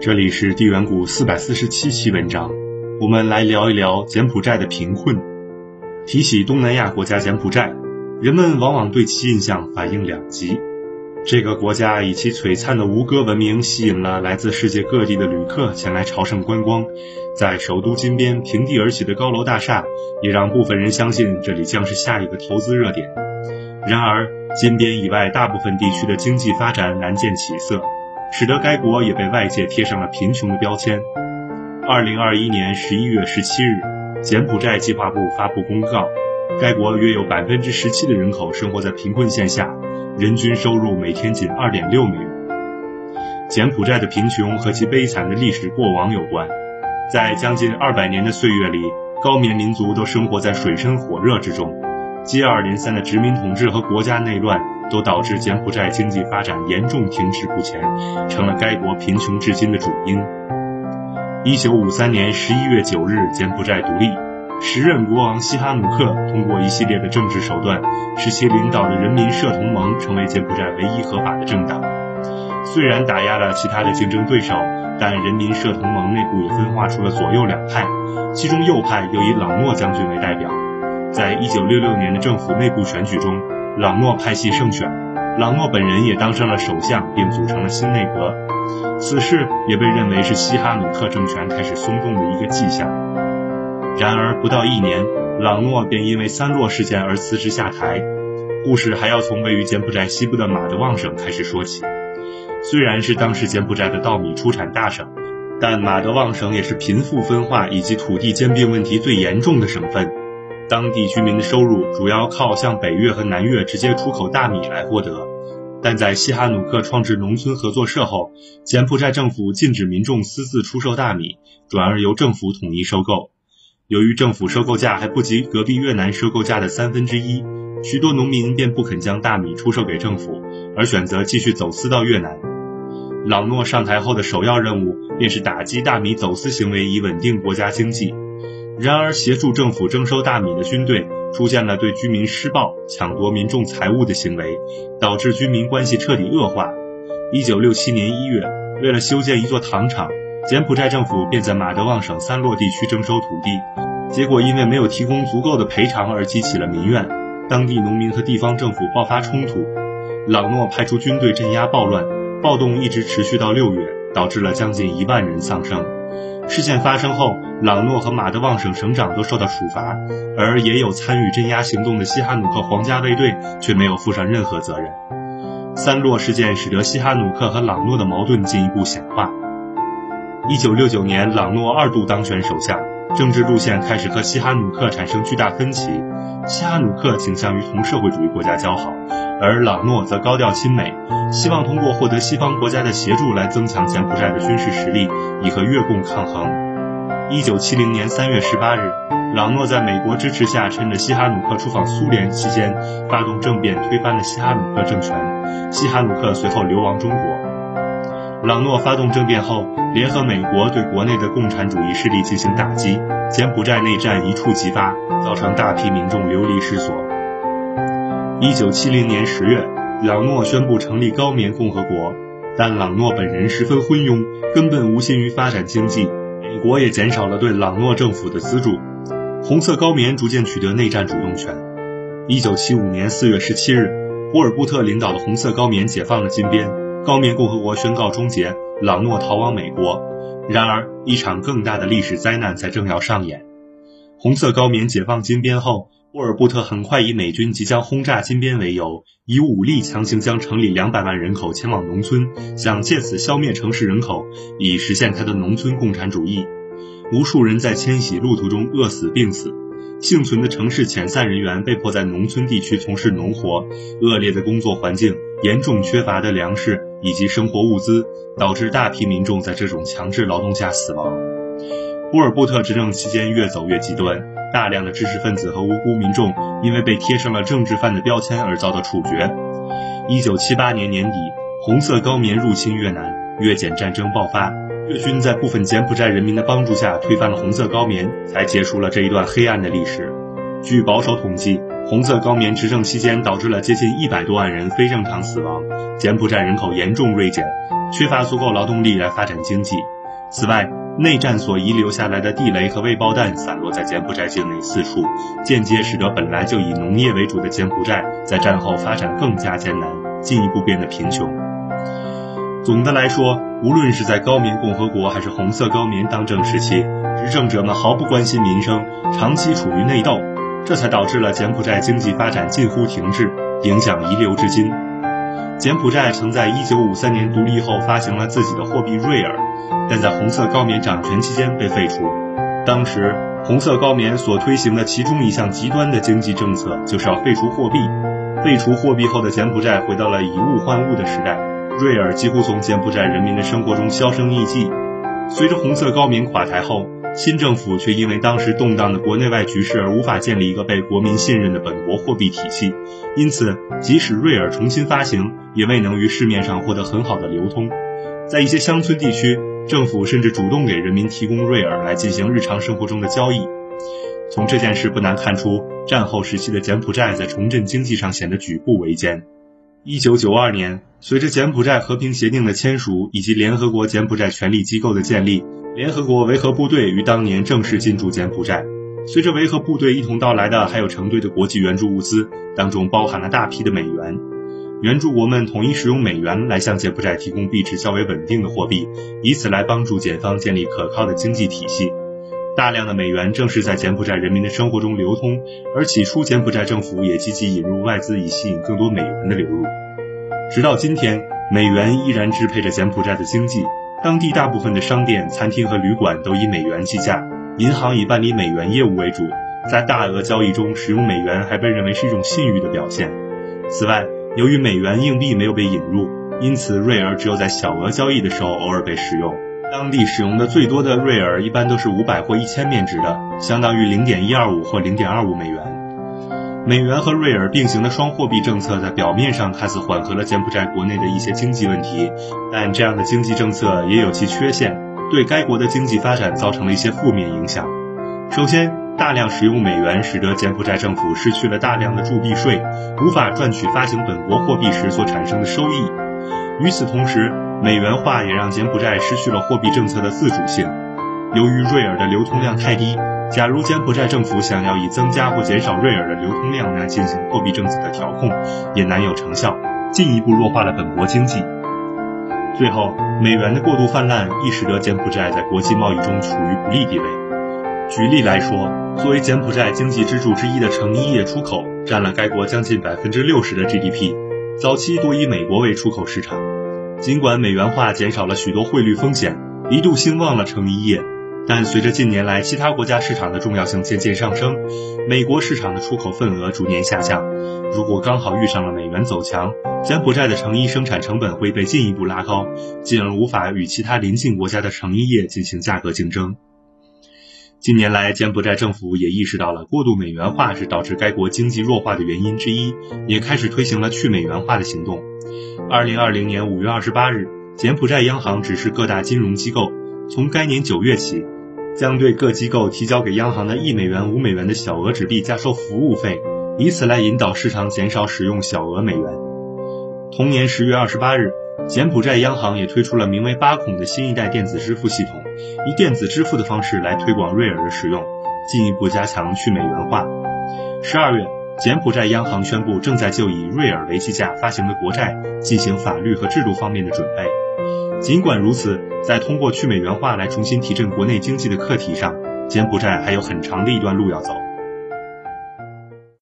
这里是地缘谷四百四十七期文章，我们来聊一聊柬埔寨的贫困。提起东南亚国家柬埔寨，人们往往对其印象反应两极。这个国家以其璀璨的吴哥文明吸引了来自世界各地的旅客前来朝圣观光，在首都金边平地而起的高楼大厦，也让部分人相信这里将是下一个投资热点。然而，金边以外大部分地区的经济发展难见起色，使得该国也被外界贴上了贫穷的标签。二零二一年十一月十七日，柬埔寨计划部发布公告，该国约有百分之十七的人口生活在贫困线下，人均收入每天仅二点六美元。柬埔寨的贫穷和其悲惨的历史过往有关，在将近二百年的岁月里，高棉民族都生活在水深火热之中。接二连三的殖民统治和国家内乱，都导致柬埔寨经济发展严重停滞不前，成了该国贫穷至今的主因。一九五三年十一月九日，柬埔寨独立，时任国王西哈努克通过一系列的政治手段，使其领导的人民社同盟成为柬埔寨唯一合法的政党。虽然打压了其他的竞争对手，但人民社同盟内部也分化出了左右两派，其中右派又以朗诺将军为代表。在一九六六年的政府内部选举中，朗诺派系胜选，朗诺本人也当上了首相，并组成了新内阁。此事也被认为是西哈努克政权开始松动的一个迹象。然而，不到一年，朗诺便因为三洛事件而辞职下台。故事还要从位于柬埔寨西部的马德旺省开始说起。虽然是当时柬埔寨的稻米出产大省，但马德旺省也是贫富分化以及土地兼并问题最严重的省份。当地居民的收入主要靠向北越和南越直接出口大米来获得，但在西哈努克创制农村合作社后，柬埔寨政府禁止民众私自出售大米，转而由政府统一收购。由于政府收购价还不及隔壁越南收购价的三分之一，许多农民便不肯将大米出售给政府，而选择继续走私到越南。朗诺上台后的首要任务便是打击大米走私行为，以稳定国家经济。然而，协助政府征收大米的军队出现了对居民施暴、抢夺民众财物的行为，导致居民关系彻底恶化。一九六七年一月，为了修建一座糖厂，柬埔寨政府便在马德旺省三洛地区征收土地，结果因为没有提供足够的赔偿而激起了民怨，当地农民和地方政府爆发冲突。朗诺派出军队镇压暴乱，暴动一直持续到六月，导致了将近一万人丧生。事件发生后，朗诺和马德旺省省长都受到处罚，而也有参与镇压行动的西哈努克皇家卫队却没有负上任何责任。三洛事件使得西哈努克和朗诺的矛盾进一步显化。一九六九年，朗诺二度当选首相，政治路线开始和西哈努克产生巨大分歧。西哈努克倾向于同社会主义国家交好，而朗诺则高调亲美，希望通过获得西方国家的协助来增强柬埔寨的军事实力，以和越共抗衡。一九七零年三月十八日，朗诺在美国支持下，趁着西哈努克出访苏联期间，发动政变，推翻了西哈努克政权。西哈努克随后流亡中国。朗诺发动政变后，联合美国对国内的共产主义势力进行打击，柬埔寨内战一触即发，造成大批民众流离失所。一九七零年十月，朗诺宣布成立高棉共和国，但朗诺本人十分昏庸，根本无心于发展经济，美国也减少了对朗诺政府的资助，红色高棉逐渐取得内战主动权。一九七五年四月十七日，波尔布特领导的红色高棉解放了金边。高棉共和国宣告终结，朗诺逃往美国。然而，一场更大的历史灾难才正要上演。红色高棉解放金边后，沃尔布特很快以美军即将轰炸金边为由，以武力强行将城里两百万人口迁往农村，想借此消灭城市人口，以实现他的农村共产主义。无数人在迁徙路途中饿死、病死。幸存的城市遣散人员被迫在农村地区从事农活，恶劣的工作环境、严重缺乏的粮食以及生活物资，导致大批民众在这种强制劳动下死亡。波尔布特执政期间越走越极端，大量的知识分子和无辜民众因为被贴上了政治犯的标签而遭到处决。一九七八年年底，红色高棉入侵越南，越柬战争爆发。越军在部分柬埔寨人民的帮助下推翻了红色高棉，才结束了这一段黑暗的历史。据保守统计，红色高棉执政期间，导致了接近一百多万人非正常死亡，柬埔寨人口严重锐减，缺乏足够劳动力来发展经济。此外，内战所遗留下来的地雷和未爆弹散落在柬埔寨境内四处，间接使得本来就以农业为主的柬埔寨在战后发展更加艰难，进一步变得贫穷。总的来说，无论是在高棉共和国还是红色高棉当政时期，执政者们毫不关心民生，长期处于内斗，这才导致了柬埔寨经济发展近乎停滞，影响遗留至今。柬埔寨曾在1953年独立后发行了自己的货币瑞尔，但在红色高棉掌权期间被废除。当时，红色高棉所推行的其中一项极端的经济政策，就是要废除货币。废除货币后的柬埔寨回到了以物换物的时代。瑞尔几乎从柬埔寨人民的生活中销声匿迹。随着红色高棉垮台后，新政府却因为当时动荡的国内外局势而无法建立一个被国民信任的本国货币体系，因此即使瑞尔重新发行，也未能于市面上获得很好的流通。在一些乡村地区，政府甚至主动给人民提供瑞尔来进行日常生活中的交易。从这件事不难看出，战后时期的柬埔寨在重振经济上显得举步维艰。一九九二年，随着柬埔寨和平协定的签署以及联合国柬埔寨权力机构的建立，联合国维和部队于当年正式进驻柬埔寨。随着维和部队一同到来的，还有成堆的国际援助物资，当中包含了大批的美元。援助国们统一使用美元来向柬埔寨提供币值较为稳定的货币，以此来帮助柬方建立可靠的经济体系。大量的美元正是在柬埔寨人民的生活中流通，而起初柬埔寨政府也积极引入外资，以吸引更多美元的流入。直到今天，美元依然支配着柬埔寨的经济，当地大部分的商店、餐厅和旅馆都以美元计价，银行以办理美元业务为主。在大额交易中使用美元还被认为是一种信誉的表现。此外，由于美元硬币没有被引入，因此瑞尔只有在小额交易的时候偶尔被使用。当地使用的最多的瑞尔一般都是五百或一千面值的，相当于零点一二五或零点二五美元。美元和瑞尔并行的双货币政策在表面上看似缓和了柬埔寨国内的一些经济问题，但这样的经济政策也有其缺陷，对该国的经济发展造成了一些负面影响。首先，大量使用美元使得柬埔寨政府失去了大量的铸币税，无法赚取发行本国货币时所产生的收益。与此同时，美元化也让柬埔寨失去了货币政策的自主性。由于瑞尔的流通量太低，假如柬埔寨政府想要以增加或减少瑞尔的流通量来进行货币政策的调控，也难有成效，进一步弱化了本国经济。最后，美元的过度泛滥亦使得柬埔寨在国际贸易中处于不利地位。举例来说，作为柬埔寨经济支柱之一的成衣业出口，占了该国将近百分之六十的 GDP，早期多以美国为出口市场。尽管美元化减少了许多汇率风险，一度兴旺了成衣业，但随着近年来其他国家市场的重要性渐渐上升，美国市场的出口份额逐年下降。如果刚好遇上了美元走强，柬埔寨的成衣生产成本会被进一步拉高，进而无法与其他邻近国家的成衣业进行价格竞争。近年来，柬埔寨政府也意识到了过度美元化是导致该国经济弱化的原因之一，也开始推行了去美元化的行动。二零二零年五月二十八日，柬埔寨央行指示各大金融机构，从该年九月起，将对各机构提交给央行的一美元、五美元的小额纸币加收服务费，以此来引导市场减少使用小额美元。同年十月二十八日，柬埔寨央行也推出了名为“八孔”的新一代电子支付系统，以电子支付的方式来推广瑞尔的使用，进一步加强去美元化。十二月。柬埔寨央行宣布，正在就以瑞尔为计价发行的国债进行法律和制度方面的准备。尽管如此，在通过去美元化来重新提振国内经济的课题上，柬埔寨还有很长的一段路要走。